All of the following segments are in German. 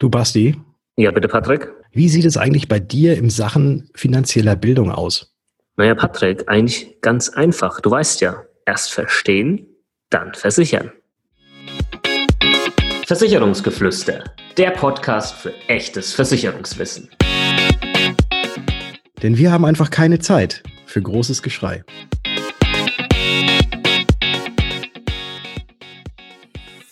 Du Basti? Ja, bitte Patrick. Wie sieht es eigentlich bei dir im Sachen finanzieller Bildung aus? Naja, Patrick, eigentlich ganz einfach. Du weißt ja, erst verstehen, dann versichern. Versicherungsgeflüster, der Podcast für echtes Versicherungswissen. Denn wir haben einfach keine Zeit für großes Geschrei.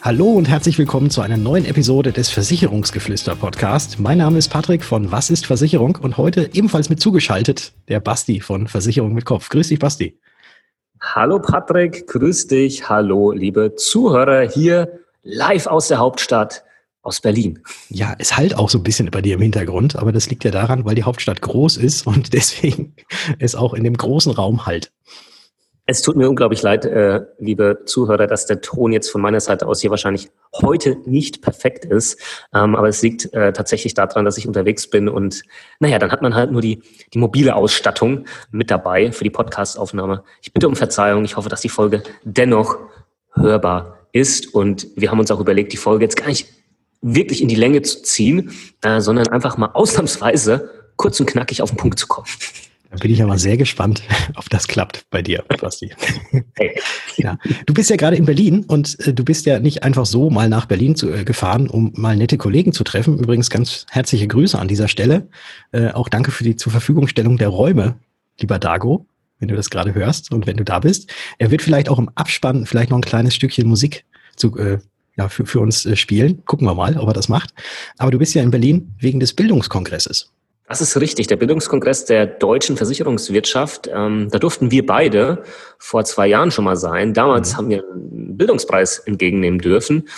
Hallo und herzlich willkommen zu einer neuen Episode des Versicherungsgeflüster Podcast. Mein Name ist Patrick von Was ist Versicherung und heute ebenfalls mit zugeschaltet der Basti von Versicherung mit Kopf. Grüß dich, Basti. Hallo Patrick, grüß dich. Hallo liebe Zuhörer hier live aus der Hauptstadt aus Berlin. Ja, es halt auch so ein bisschen bei dir im Hintergrund, aber das liegt ja daran, weil die Hauptstadt groß ist und deswegen es auch in dem großen Raum halt. Es tut mir unglaublich leid, äh, liebe Zuhörer, dass der Ton jetzt von meiner Seite aus hier wahrscheinlich heute nicht perfekt ist. Ähm, aber es liegt äh, tatsächlich daran, dass ich unterwegs bin und naja, dann hat man halt nur die, die mobile Ausstattung mit dabei für die Podcastaufnahme. Ich bitte um Verzeihung. Ich hoffe, dass die Folge dennoch hörbar ist. Und wir haben uns auch überlegt, die Folge jetzt gar nicht wirklich in die Länge zu ziehen, äh, sondern einfach mal ausnahmsweise kurz und knackig auf den Punkt zu kommen. Da bin ich aber sehr gespannt, ob das klappt bei dir, Basti. ja. Du bist ja gerade in Berlin und äh, du bist ja nicht einfach so mal nach Berlin zu, äh, gefahren, um mal nette Kollegen zu treffen. Übrigens ganz herzliche Grüße an dieser Stelle. Äh, auch danke für die zur Verfügungstellung der Räume, lieber Dago, wenn du das gerade hörst und wenn du da bist. Er wird vielleicht auch im Abspann vielleicht noch ein kleines Stückchen Musik zu, äh, ja, für, für uns äh, spielen. Gucken wir mal, ob er das macht. Aber du bist ja in Berlin wegen des Bildungskongresses. Das ist richtig. Der Bildungskongress der deutschen Versicherungswirtschaft, ähm, da durften wir beide vor zwei Jahren schon mal sein. Damals mhm. haben wir einen Bildungspreis entgegennehmen dürfen.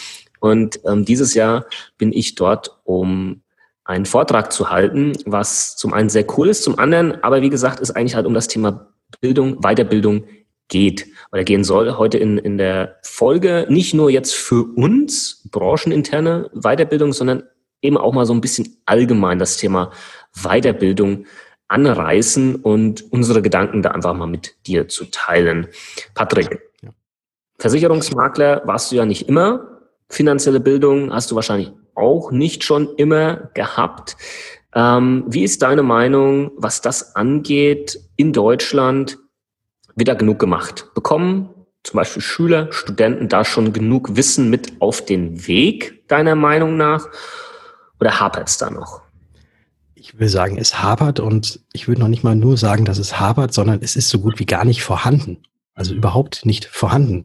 Und ähm, dieses Jahr bin ich dort, um einen Vortrag zu halten, was zum einen sehr cool ist, zum anderen, aber wie gesagt, ist eigentlich halt um das Thema Bildung, Weiterbildung geht oder gehen soll heute in, in der Folge nicht nur jetzt für uns brancheninterne Weiterbildung, sondern eben auch mal so ein bisschen allgemein das Thema Weiterbildung anreißen und unsere Gedanken da einfach mal mit dir zu teilen. Patrick, ja. Versicherungsmakler warst du ja nicht immer. Finanzielle Bildung hast du wahrscheinlich auch nicht schon immer gehabt. Ähm, wie ist deine Meinung, was das angeht in Deutschland? Wird da genug gemacht? Bekommen zum Beispiel Schüler, Studenten da schon genug Wissen mit auf den Weg, deiner Meinung nach? Oder hapert es da noch? Ich will sagen, es hapert und ich würde noch nicht mal nur sagen, dass es hapert, sondern es ist so gut wie gar nicht vorhanden. Also überhaupt nicht vorhanden.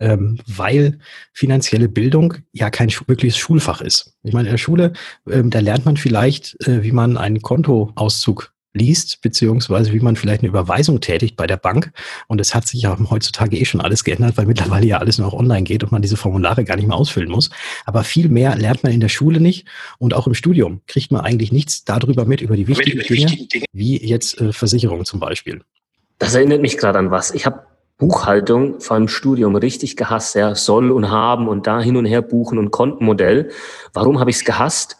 Ähm, weil finanzielle Bildung ja kein wirkliches Schulfach ist. Ich meine, in der Schule, ähm, da lernt man vielleicht, äh, wie man einen Kontoauszug liest, beziehungsweise wie man vielleicht eine Überweisung tätigt bei der Bank. Und es hat sich ja heutzutage eh schon alles geändert, weil mittlerweile ja alles nur noch online geht und man diese Formulare gar nicht mehr ausfüllen muss. Aber viel mehr lernt man in der Schule nicht und auch im Studium kriegt man eigentlich nichts darüber mit, über die wichtigen, Dinge, wichtigen Dinge, wie jetzt äh, Versicherungen zum Beispiel. Das erinnert mich gerade an was. Ich habe Buchhaltung vor allem Studium richtig gehasst, ja, soll und haben und da hin und her buchen und Kontenmodell. Warum habe ich es gehasst?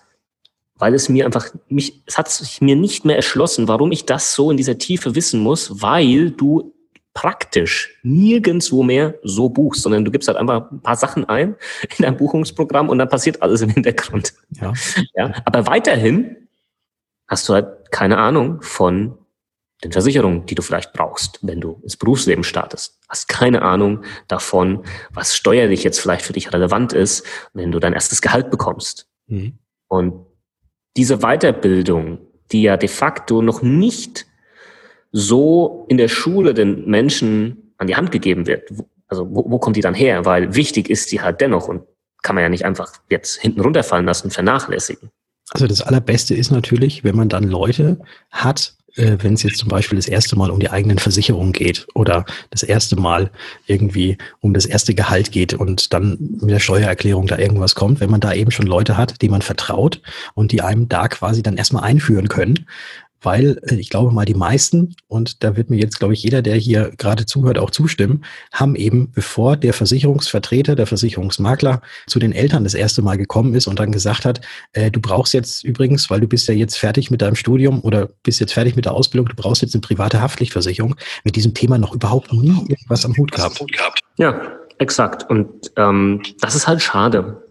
Weil es mir einfach, mich, es hat sich mir nicht mehr erschlossen, warum ich das so in dieser Tiefe wissen muss, weil du praktisch nirgendwo mehr so buchst, sondern du gibst halt einfach ein paar Sachen ein in dein Buchungsprogramm und dann passiert alles im Hintergrund. Ja. ja. Aber weiterhin hast du halt keine Ahnung von den Versicherungen, die du vielleicht brauchst, wenn du ins Berufsleben startest. Hast keine Ahnung davon, was steuerlich jetzt vielleicht für dich relevant ist, wenn du dein erstes Gehalt bekommst. Mhm. Und diese Weiterbildung, die ja de facto noch nicht so in der Schule den Menschen an die Hand gegeben wird, also wo, wo kommt die dann her? Weil wichtig ist die halt dennoch und kann man ja nicht einfach jetzt hinten runterfallen lassen vernachlässigen. Also das Allerbeste ist natürlich, wenn man dann Leute hat, äh, wenn es jetzt zum Beispiel das erste Mal um die eigenen Versicherungen geht oder das erste Mal irgendwie um das erste Gehalt geht und dann mit der Steuererklärung da irgendwas kommt, wenn man da eben schon Leute hat, die man vertraut und die einem da quasi dann erstmal einführen können, weil äh, ich glaube mal die meisten, und da wird mir jetzt, glaube ich, jeder, der hier gerade zuhört, auch zustimmen, haben eben, bevor der Versicherungsvertreter, der Versicherungsmakler zu den Eltern das erste Mal gekommen ist und dann gesagt hat, äh, du brauchst jetzt übrigens, weil du bist ja jetzt fertig mit deinem Studium oder bist jetzt fertig mit der Ausbildung, du brauchst jetzt eine private Haftpflichtversicherung, mit diesem Thema noch überhaupt nie irgendwas am Hut gehabt. Ja, exakt. Und ähm, das ist halt schade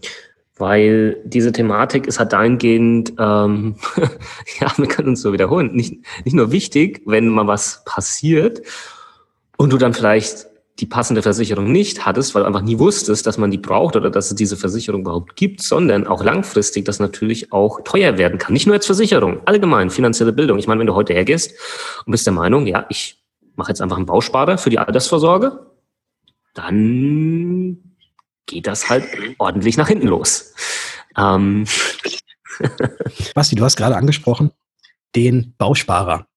weil diese Thematik ist halt dahingehend, ähm, ja, wir können uns so wiederholen, nicht, nicht nur wichtig, wenn mal was passiert und du dann vielleicht die passende Versicherung nicht hattest, weil du einfach nie wusstest, dass man die braucht oder dass es diese Versicherung überhaupt gibt, sondern auch langfristig das natürlich auch teuer werden kann. Nicht nur als Versicherung, allgemein finanzielle Bildung. Ich meine, wenn du heute hergehst und bist der Meinung, ja, ich mache jetzt einfach einen Bausparer für die Altersvorsorge, dann geht das halt ordentlich nach hinten los. Ähm. Basti, du hast gerade angesprochen, den Bausparer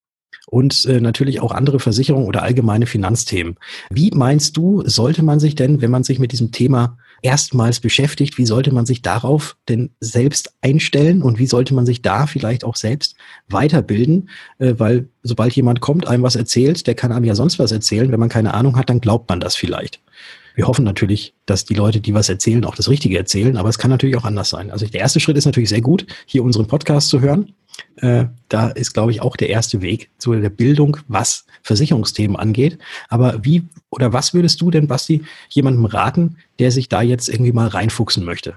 und äh, natürlich auch andere Versicherungen oder allgemeine Finanzthemen. Wie meinst du, sollte man sich denn, wenn man sich mit diesem Thema erstmals beschäftigt, wie sollte man sich darauf denn selbst einstellen und wie sollte man sich da vielleicht auch selbst weiterbilden? Äh, weil sobald jemand kommt, einem was erzählt, der kann einem ja sonst was erzählen. Wenn man keine Ahnung hat, dann glaubt man das vielleicht. Wir hoffen natürlich, dass die Leute, die was erzählen, auch das Richtige erzählen, aber es kann natürlich auch anders sein. Also der erste Schritt ist natürlich sehr gut, hier unseren Podcast zu hören. Äh, da ist, glaube ich, auch der erste Weg zu der Bildung, was Versicherungsthemen angeht. Aber wie oder was würdest du denn, Basti, jemandem raten, der sich da jetzt irgendwie mal reinfuchsen möchte?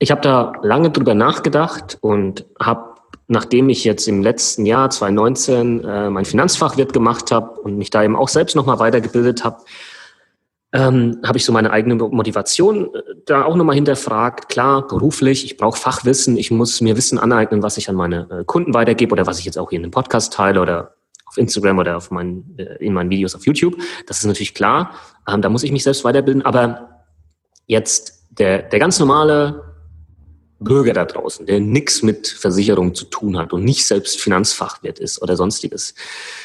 Ich habe da lange drüber nachgedacht und habe nachdem ich jetzt im letzten Jahr 2019 äh, mein Finanzfachwirt gemacht habe und mich da eben auch selbst nochmal weitergebildet habe, ähm, habe ich so meine eigene Motivation äh, da auch nochmal hinterfragt. Klar, beruflich, ich brauche Fachwissen, ich muss mir Wissen aneignen, was ich an meine äh, Kunden weitergebe oder was ich jetzt auch hier in dem Podcast teile oder auf Instagram oder auf meinen, äh, in meinen Videos auf YouTube. Das ist natürlich klar. Ähm, da muss ich mich selbst weiterbilden. Aber jetzt der, der ganz normale Bürger da draußen, der nichts mit Versicherung zu tun hat und nicht selbst Finanzfachwirt ist oder sonstiges.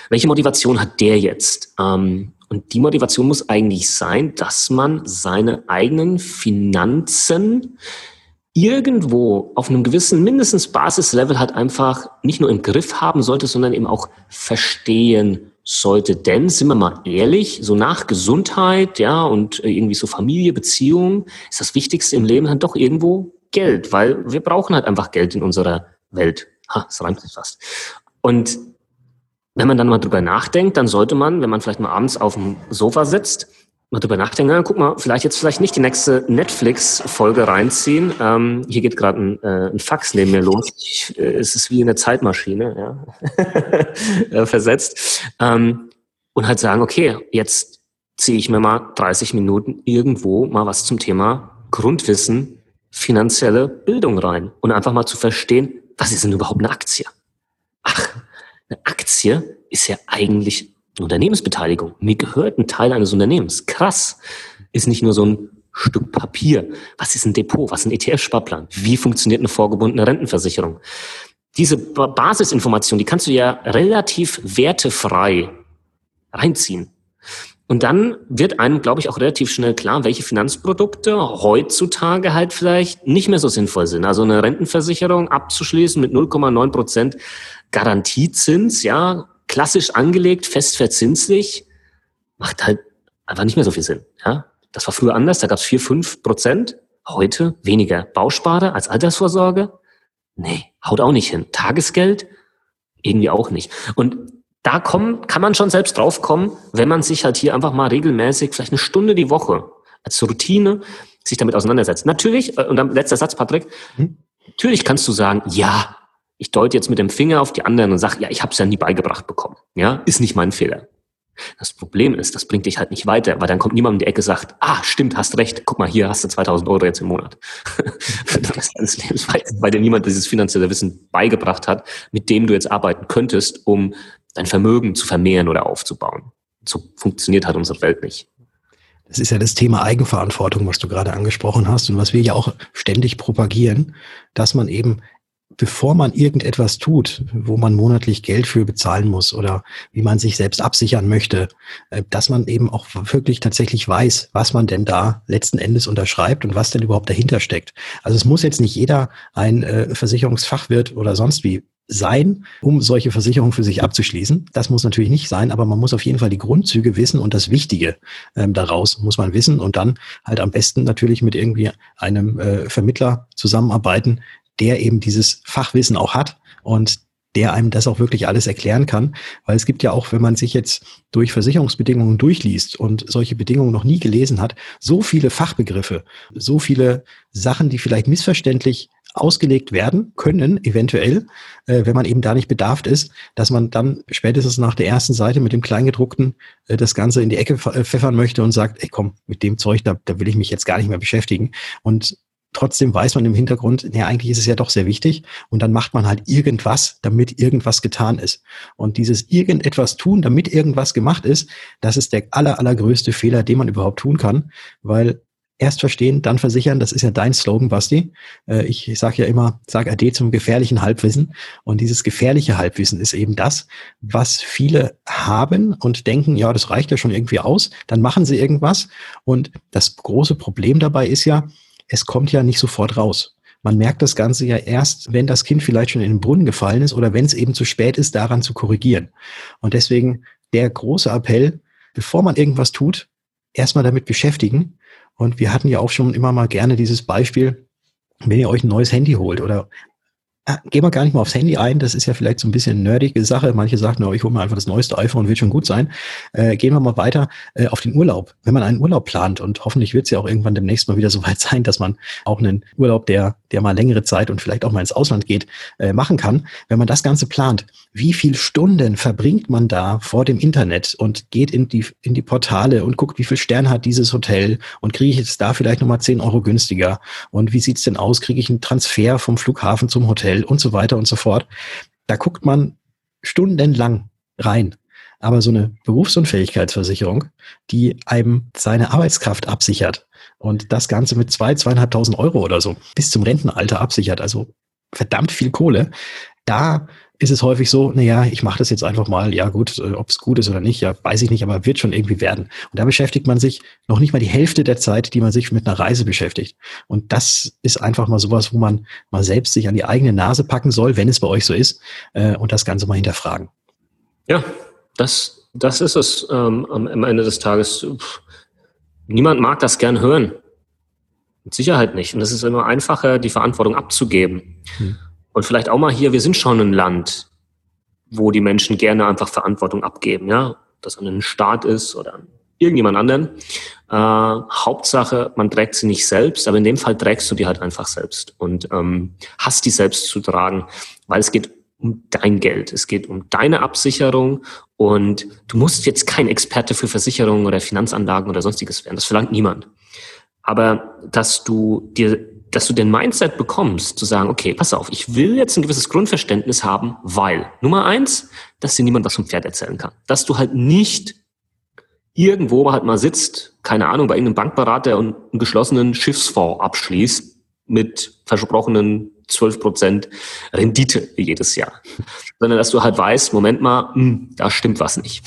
Welche Motivation hat der jetzt? Ähm, und die Motivation muss eigentlich sein, dass man seine eigenen Finanzen irgendwo auf einem gewissen mindestens Basislevel halt einfach nicht nur im Griff haben sollte, sondern eben auch verstehen sollte. Denn, sind wir mal ehrlich, so nach Gesundheit, ja, und irgendwie so Familie, Beziehung, ist das Wichtigste im Leben halt doch irgendwo Geld, weil wir brauchen halt einfach Geld in unserer Welt. Ha, das reimt sich fast. Und wenn man dann mal drüber nachdenkt, dann sollte man, wenn man vielleicht mal abends auf dem Sofa sitzt, mal drüber nachdenken, na, guck mal, vielleicht jetzt vielleicht nicht die nächste Netflix-Folge reinziehen. Ähm, hier geht gerade ein, äh, ein Fax neben mir los. Ich, äh, es ist wie eine Zeitmaschine, ja, versetzt. Ähm, und halt sagen, okay, jetzt ziehe ich mir mal 30 Minuten irgendwo mal was zum Thema Grundwissen, finanzielle Bildung rein und einfach mal zu verstehen, was ist denn überhaupt eine Aktie? Eine Aktie ist ja eigentlich Unternehmensbeteiligung. Mir gehört ein Teil eines Unternehmens. Krass. Ist nicht nur so ein Stück Papier. Was ist ein Depot? Was ist ein ETF-Sparplan? Wie funktioniert eine vorgebundene Rentenversicherung? Diese Basisinformation, die kannst du ja relativ wertefrei reinziehen. Und dann wird einem, glaube ich, auch relativ schnell klar, welche Finanzprodukte heutzutage halt vielleicht nicht mehr so sinnvoll sind. Also eine Rentenversicherung abzuschließen mit 0,9 Prozent Garantiezins, ja, klassisch angelegt, fest verzinslich, macht halt einfach nicht mehr so viel Sinn. Ja, das war früher anders, da gab es 4, 5 Prozent, heute weniger. Bausparer als Altersvorsorge? Nee, haut auch nicht hin. Tagesgeld? Irgendwie auch nicht. Und da kommen, kann man schon selbst drauf kommen, wenn man sich halt hier einfach mal regelmäßig, vielleicht eine Stunde die Woche als Routine sich damit auseinandersetzt. Natürlich, äh, und dann letzter Satz, Patrick, hm? natürlich kannst du sagen, ja, ich deute jetzt mit dem Finger auf die anderen und sage, ja, ich habe es ja nie beigebracht bekommen. Ja, ist nicht mein Fehler. Das Problem ist, das bringt dich halt nicht weiter, weil dann kommt niemand um die Ecke und sagt, ah, stimmt, hast recht, guck mal, hier hast du 2000 Euro jetzt im Monat. weil dir niemand dieses finanzielle Wissen beigebracht hat, mit dem du jetzt arbeiten könntest, um dein Vermögen zu vermehren oder aufzubauen. So funktioniert halt unsere Welt nicht. Das ist ja das Thema Eigenverantwortung, was du gerade angesprochen hast und was wir ja auch ständig propagieren, dass man eben bevor man irgendetwas tut, wo man monatlich Geld für bezahlen muss oder wie man sich selbst absichern möchte, äh, dass man eben auch wirklich tatsächlich weiß, was man denn da letzten Endes unterschreibt und was denn überhaupt dahinter steckt. Also es muss jetzt nicht jeder ein äh, Versicherungsfachwirt oder sonst wie sein, um solche Versicherungen für sich abzuschließen. Das muss natürlich nicht sein, aber man muss auf jeden Fall die Grundzüge wissen und das Wichtige ähm, daraus muss man wissen und dann halt am besten natürlich mit irgendwie einem äh, Vermittler zusammenarbeiten, der eben dieses Fachwissen auch hat und der einem das auch wirklich alles erklären kann. Weil es gibt ja auch, wenn man sich jetzt durch Versicherungsbedingungen durchliest und solche Bedingungen noch nie gelesen hat, so viele Fachbegriffe, so viele Sachen, die vielleicht missverständlich ausgelegt werden können, eventuell, äh, wenn man eben da nicht bedarft ist, dass man dann spätestens nach der ersten Seite mit dem Kleingedruckten äh, das Ganze in die Ecke pfeffern möchte und sagt, ey komm, mit dem Zeug, da, da will ich mich jetzt gar nicht mehr beschäftigen. Und trotzdem weiß man im Hintergrund, ja, eigentlich ist es ja doch sehr wichtig. Und dann macht man halt irgendwas, damit irgendwas getan ist. Und dieses irgendetwas tun, damit irgendwas gemacht ist, das ist der aller, allergrößte Fehler, den man überhaupt tun kann, weil erst verstehen, dann versichern, das ist ja dein Slogan, Basti. Äh, ich sage ja immer, sag Ade zum gefährlichen Halbwissen. Und dieses gefährliche Halbwissen ist eben das, was viele haben und denken, ja, das reicht ja schon irgendwie aus. Dann machen sie irgendwas. Und das große Problem dabei ist ja, es kommt ja nicht sofort raus. Man merkt das Ganze ja erst, wenn das Kind vielleicht schon in den Brunnen gefallen ist oder wenn es eben zu spät ist, daran zu korrigieren. Und deswegen der große Appell, bevor man irgendwas tut, erstmal damit beschäftigen. Und wir hatten ja auch schon immer mal gerne dieses Beispiel, wenn ihr euch ein neues Handy holt oder gehen wir gar nicht mal aufs Handy ein, das ist ja vielleicht so ein bisschen nerdige Sache. Manche sagen, no, ich hole mir einfach das neueste iPhone, wird schon gut sein. Äh, gehen wir mal weiter äh, auf den Urlaub. Wenn man einen Urlaub plant und hoffentlich wird es ja auch irgendwann demnächst mal wieder so weit sein, dass man auch einen Urlaub, der, der mal längere Zeit und vielleicht auch mal ins Ausland geht, äh, machen kann. Wenn man das Ganze plant, wie viel Stunden verbringt man da vor dem Internet und geht in die, in die Portale und guckt, wie viel Stern hat dieses Hotel und kriege ich jetzt da vielleicht nochmal 10 Euro günstiger und wie sieht's denn aus? Kriege ich einen Transfer vom Flughafen zum Hotel? Hotel und so weiter und so fort. Da guckt man stundenlang rein. Aber so eine Berufsunfähigkeitsversicherung, die einem seine Arbeitskraft absichert und das Ganze mit zwei, zweieinhalbtausend Euro oder so bis zum Rentenalter absichert, also verdammt viel Kohle, da ist es häufig so, naja, ich mache das jetzt einfach mal, ja gut, äh, ob es gut ist oder nicht, ja, weiß ich nicht, aber wird schon irgendwie werden. Und da beschäftigt man sich noch nicht mal die Hälfte der Zeit, die man sich mit einer Reise beschäftigt. Und das ist einfach mal sowas, wo man mal selbst sich an die eigene Nase packen soll, wenn es bei euch so ist, äh, und das Ganze mal hinterfragen. Ja, das, das ist es ähm, am Ende des Tages. Pff, niemand mag das gern hören. Mit Sicherheit nicht. Und es ist immer einfacher, die Verantwortung abzugeben. Hm. Und vielleicht auch mal hier, wir sind schon ein Land, wo die Menschen gerne einfach Verantwortung abgeben, ja, das an einen Staat ist oder an irgendjemand anderen. Äh, Hauptsache, man trägt sie nicht selbst, aber in dem Fall trägst du die halt einfach selbst und ähm, hast die selbst zu tragen, weil es geht um dein Geld, es geht um deine Absicherung und du musst jetzt kein Experte für Versicherungen oder Finanzanlagen oder sonstiges werden, das verlangt niemand. Aber dass du dir dass du den Mindset bekommst, zu sagen, okay, pass auf, ich will jetzt ein gewisses Grundverständnis haben, weil Nummer eins, dass dir niemand was vom Pferd erzählen kann. Dass du halt nicht irgendwo halt mal sitzt, keine Ahnung, bei irgendeinem Bankberater und einen geschlossenen Schiffsfonds abschließt mit versprochenen 12 Prozent Rendite jedes Jahr. Sondern dass du halt weißt, Moment mal, mh, hm, da stimmt was nicht.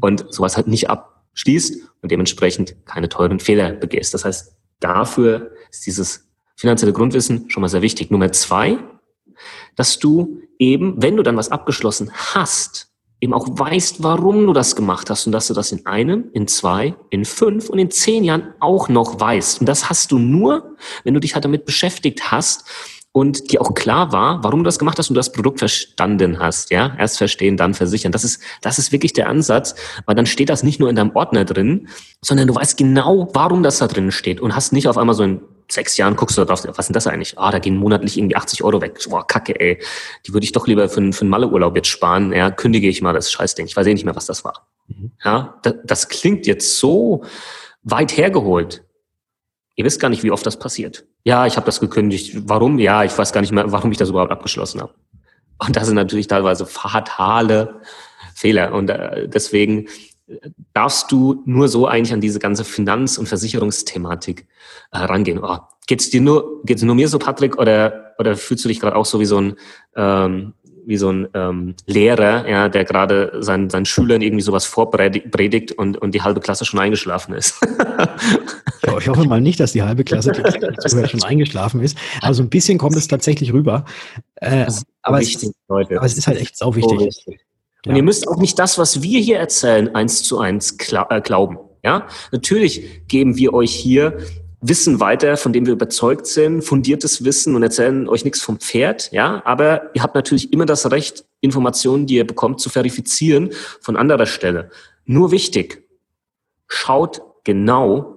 Und sowas halt nicht abschließt und dementsprechend keine teuren Fehler begehst. Das heißt, dafür ist dieses finanzielle Grundwissen schon mal sehr wichtig. Nummer zwei, dass du eben, wenn du dann was abgeschlossen hast, eben auch weißt, warum du das gemacht hast und dass du das in einem, in zwei, in fünf und in zehn Jahren auch noch weißt. Und das hast du nur, wenn du dich halt damit beschäftigt hast und dir auch klar war, warum du das gemacht hast und du das Produkt verstanden hast, ja, erst verstehen, dann versichern. Das ist, das ist wirklich der Ansatz, weil dann steht das nicht nur in deinem Ordner drin, sondern du weißt genau, warum das da drin steht und hast nicht auf einmal so ein sechs Jahren guckst du da drauf, was denn das eigentlich? Ah, da gehen monatlich irgendwie 80 Euro weg. Boah, kacke, ey. Die würde ich doch lieber für, für einen Malleurlaub jetzt sparen. Ja, kündige ich mal das Scheißding. Ich weiß eh nicht mehr, was das war. Mhm. Ja, das, das klingt jetzt so weit hergeholt. Ihr wisst gar nicht, wie oft das passiert. Ja, ich habe das gekündigt. Warum? Ja, ich weiß gar nicht mehr, warum ich das überhaupt abgeschlossen habe. Und das sind natürlich teilweise fatale Fehler. Und äh, deswegen darfst du nur so eigentlich an diese ganze Finanz- und Versicherungsthematik äh, rangehen. Oh, geht's dir nur, geht's nur mir so, Patrick, oder, oder fühlst du dich gerade auch so wie so ein, ähm, wie so ein ähm, Lehrer, ja, der gerade seinen, seinen Schülern irgendwie sowas vorpredigt und, und die halbe Klasse schon eingeschlafen ist. ja, ich hoffe mal nicht, dass die halbe Klasse die schon eingeschlafen ist. Aber so ein bisschen kommt es tatsächlich rüber. Äh, aber, wichtig, es, aber, es, ist halt echt sau wichtig. So wichtig. Und ihr müsst auch nicht das, was wir hier erzählen, eins zu eins äh, glauben. Ja, natürlich geben wir euch hier Wissen weiter, von dem wir überzeugt sind, fundiertes Wissen und erzählen euch nichts vom Pferd. Ja, aber ihr habt natürlich immer das Recht, Informationen, die ihr bekommt, zu verifizieren von anderer Stelle. Nur wichtig, schaut genau,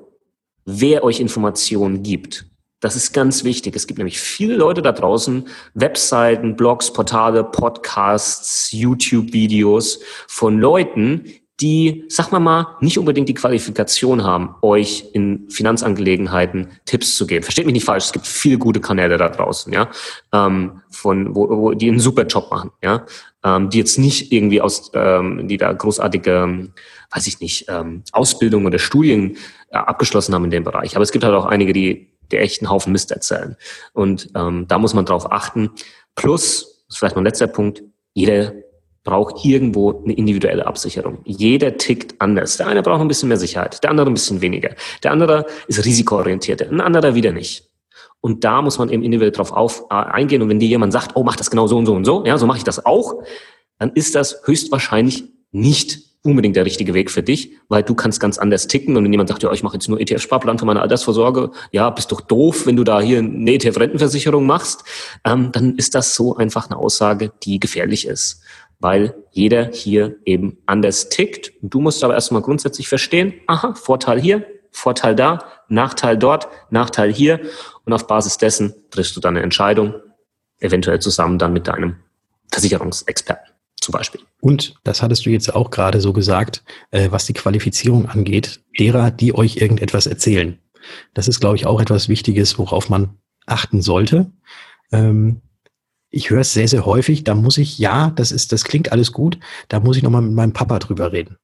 wer euch Informationen gibt. Das ist ganz wichtig. Es gibt nämlich viele Leute da draußen, Webseiten, Blogs, Portale, Podcasts, YouTube-Videos von Leuten, die, sag mal mal, nicht unbedingt die Qualifikation haben, euch in Finanzangelegenheiten Tipps zu geben. Versteht mich nicht falsch, es gibt viele gute Kanäle da draußen, ja, ähm, von, wo, wo die einen super Job machen, ja, ähm, die jetzt nicht irgendwie aus, ähm, die da großartige, weiß ich nicht, ähm, Ausbildung oder Studien äh, abgeschlossen haben in dem Bereich. Aber es gibt halt auch einige, die der echten Haufen Mist erzählen. Und ähm, da muss man drauf achten. Plus, das ist vielleicht noch ein letzter Punkt, jeder braucht irgendwo eine individuelle Absicherung. Jeder tickt anders. Der eine braucht ein bisschen mehr Sicherheit, der andere ein bisschen weniger. Der andere ist risikoorientierter, ein anderer wieder nicht. Und da muss man eben individuell drauf auf, äh, eingehen. Und wenn dir jemand sagt, oh, mach das genau so und so und so, ja, so mache ich das auch, dann ist das höchstwahrscheinlich nicht unbedingt der richtige Weg für dich, weil du kannst ganz anders ticken. Und wenn jemand sagt, ja, ich mache jetzt nur ETF-Sparplan für meine Altersvorsorge, ja, bist doch doof, wenn du da hier eine ETF-Rentenversicherung machst, ähm, dann ist das so einfach eine Aussage, die gefährlich ist. Weil jeder hier eben anders tickt. Und du musst aber erstmal grundsätzlich verstehen, aha, Vorteil hier, Vorteil da, Nachteil dort, Nachteil hier. Und auf Basis dessen triffst du dann eine Entscheidung, eventuell zusammen dann mit deinem Versicherungsexperten zum Beispiel. Und das hattest du jetzt auch gerade so gesagt, äh, was die Qualifizierung angeht, derer, die euch irgendetwas erzählen. Das ist, glaube ich, auch etwas Wichtiges, worauf man achten sollte. Ähm, ich höre es sehr, sehr häufig. Da muss ich, ja, das ist, das klingt alles gut. Da muss ich nochmal mit meinem Papa drüber reden.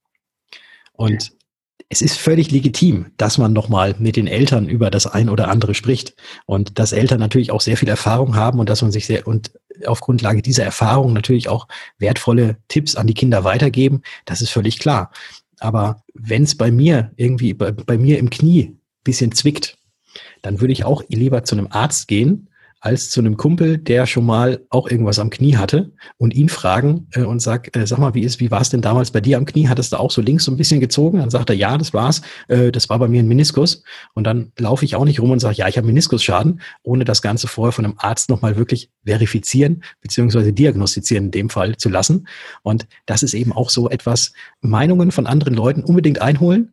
Und es ist völlig legitim, dass man nochmal mit den Eltern über das ein oder andere spricht und dass Eltern natürlich auch sehr viel Erfahrung haben und dass man sich sehr und auf Grundlage dieser Erfahrung natürlich auch wertvolle Tipps an die Kinder weitergeben. Das ist völlig klar. Aber wenn es bei mir irgendwie bei, bei mir im Knie bisschen zwickt, dann würde ich auch lieber zu einem Arzt gehen als zu einem Kumpel, der schon mal auch irgendwas am Knie hatte und ihn fragen äh, und sag, äh, sag mal, wie ist, wie war es denn damals bei dir am Knie? Hattest du auch so links so ein bisschen gezogen? Dann sagt er, ja, das war's. Äh, das war bei mir ein Meniskus. Und dann laufe ich auch nicht rum und sage, ja, ich habe Meniskusschaden, ohne das Ganze vorher von einem Arzt nochmal wirklich verifizieren beziehungsweise diagnostizieren in dem Fall zu lassen. Und das ist eben auch so etwas, Meinungen von anderen Leuten unbedingt einholen,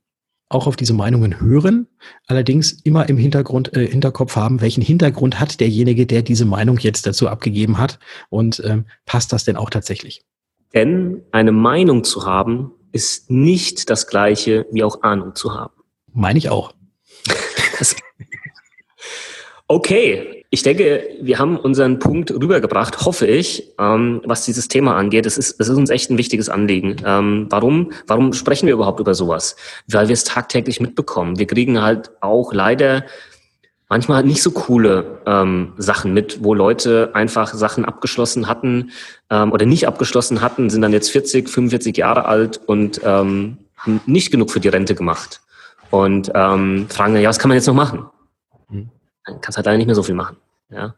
auch auf diese Meinungen hören, allerdings immer im Hintergrund, äh, Hinterkopf haben, welchen Hintergrund hat derjenige, der diese Meinung jetzt dazu abgegeben hat und ähm, passt das denn auch tatsächlich? Denn eine Meinung zu haben, ist nicht das gleiche wie auch Ahnung zu haben. Meine ich auch. okay, ich denke, wir haben unseren Punkt rübergebracht, hoffe ich, ähm, was dieses Thema angeht. Es ist, es ist uns echt ein wichtiges Anliegen. Ähm, warum, warum sprechen wir überhaupt über sowas? Weil wir es tagtäglich mitbekommen. Wir kriegen halt auch leider manchmal nicht so coole ähm, Sachen mit, wo Leute einfach Sachen abgeschlossen hatten ähm, oder nicht abgeschlossen hatten, sind dann jetzt 40, 45 Jahre alt und ähm, haben nicht genug für die Rente gemacht. Und ähm, fragen, ja, was kann man jetzt noch machen? Dann kannst halt leider nicht mehr so viel machen. Ja?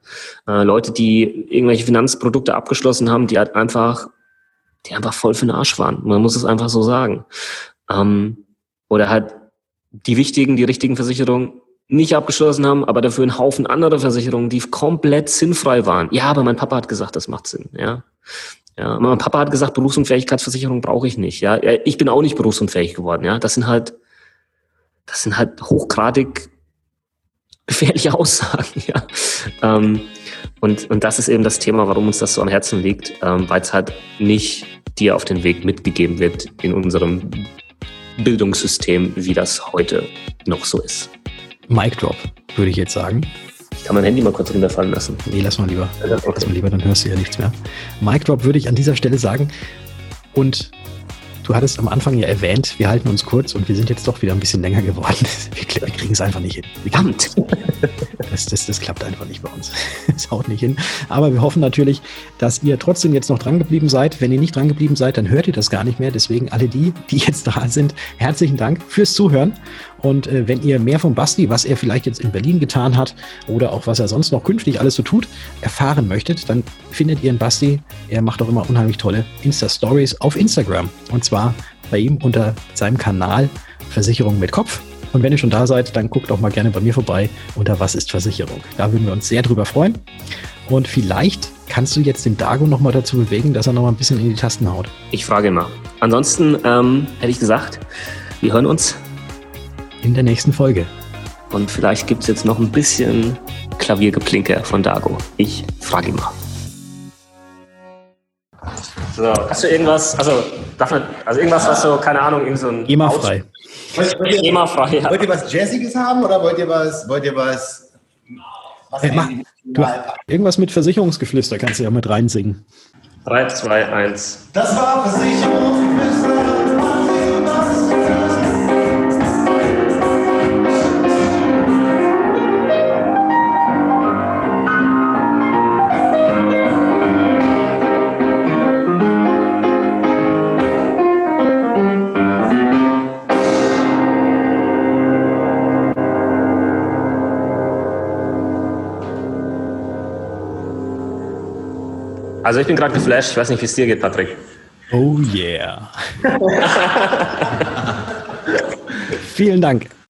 Äh, Leute, die irgendwelche Finanzprodukte abgeschlossen haben, die halt einfach, die einfach voll für den Arsch waren. Man muss es einfach so sagen. Ähm, oder halt die wichtigen, die richtigen Versicherungen nicht abgeschlossen haben, aber dafür einen Haufen andere Versicherungen, die komplett sinnfrei waren. Ja, aber mein Papa hat gesagt, das macht Sinn. Ja, ja, mein Papa hat gesagt, Berufsunfähigkeitsversicherung brauche ich nicht. Ja, ich bin auch nicht berufsunfähig geworden. Ja, das sind halt, das sind halt hochgradig gefährliche Aussagen, ja. Ähm, und, und das ist eben das Thema, warum uns das so am Herzen liegt, ähm, weil es halt nicht dir auf den Weg mitgegeben wird in unserem Bildungssystem, wie das heute noch so ist. Mic Drop, würde ich jetzt sagen. Ich kann mein Handy mal kurz runterfallen lassen. Nee, lass mal lieber. Okay. Lass mal lieber, dann hörst du ja nichts mehr. Mic Drop würde ich an dieser Stelle sagen. Und Du hattest am Anfang ja erwähnt, wir halten uns kurz und wir sind jetzt doch wieder ein bisschen länger geworden. Wir, wir kriegen es einfach nicht hin. Verdammt! Das, das, das klappt einfach nicht bei uns. Es haut nicht hin. Aber wir hoffen natürlich, dass ihr trotzdem jetzt noch dran geblieben seid. Wenn ihr nicht dran geblieben seid, dann hört ihr das gar nicht mehr. Deswegen alle die, die jetzt da sind, herzlichen Dank fürs Zuhören. Und äh, wenn ihr mehr von Basti, was er vielleicht jetzt in Berlin getan hat oder auch was er sonst noch künftig alles so tut, erfahren möchtet, dann findet ihr einen Basti. Er macht auch immer unheimlich tolle Insta-Stories auf Instagram. Und zwar bei ihm unter seinem Kanal Versicherung mit Kopf. Und wenn ihr schon da seid, dann guckt auch mal gerne bei mir vorbei unter Was ist Versicherung. Da würden wir uns sehr drüber freuen. Und vielleicht kannst du jetzt den Dago nochmal dazu bewegen, dass er nochmal ein bisschen in die Tasten haut? Ich frage immer. Ansonsten ähm, hätte ich gesagt, wir hören uns in der nächsten Folge. Und vielleicht gibt es jetzt noch ein bisschen Klaviergeplinke von Dago. Ich frage ihn mal. So, hast du irgendwas, also, darf man, also irgendwas, was so, keine Ahnung, irgend so ein. GEMA-frei. Wollt, wollt, GEMA-frei, ja. wollt ihr was Jazziges haben oder wollt ihr was, wollt ihr was, was Hey, mach, du, irgendwas mit Versicherungsgeflüster kannst du ja mit reinsingen. 3, 2, 1. Das war Versicherungsgeflüster. Also ich bin gerade geflasht, ich weiß nicht, wie es dir geht, Patrick. Oh yeah. Vielen Dank.